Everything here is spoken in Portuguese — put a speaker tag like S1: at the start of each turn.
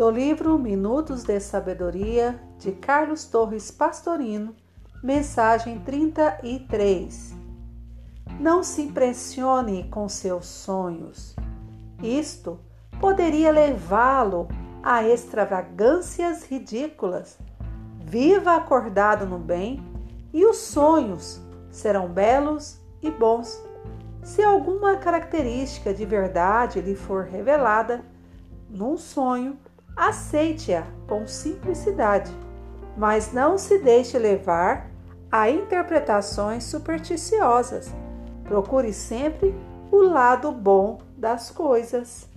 S1: do livro Minutos de Sabedoria de Carlos Torres Pastorino, mensagem 33. Não se impressione com seus sonhos. Isto poderia levá-lo a extravagâncias ridículas. Viva acordado no bem e os sonhos serão belos e bons. Se alguma característica de verdade lhe for revelada num sonho, aceite-a com simplicidade, mas não se deixe levar a interpretações supersticiosas. Procure sempre o lado bom das coisas.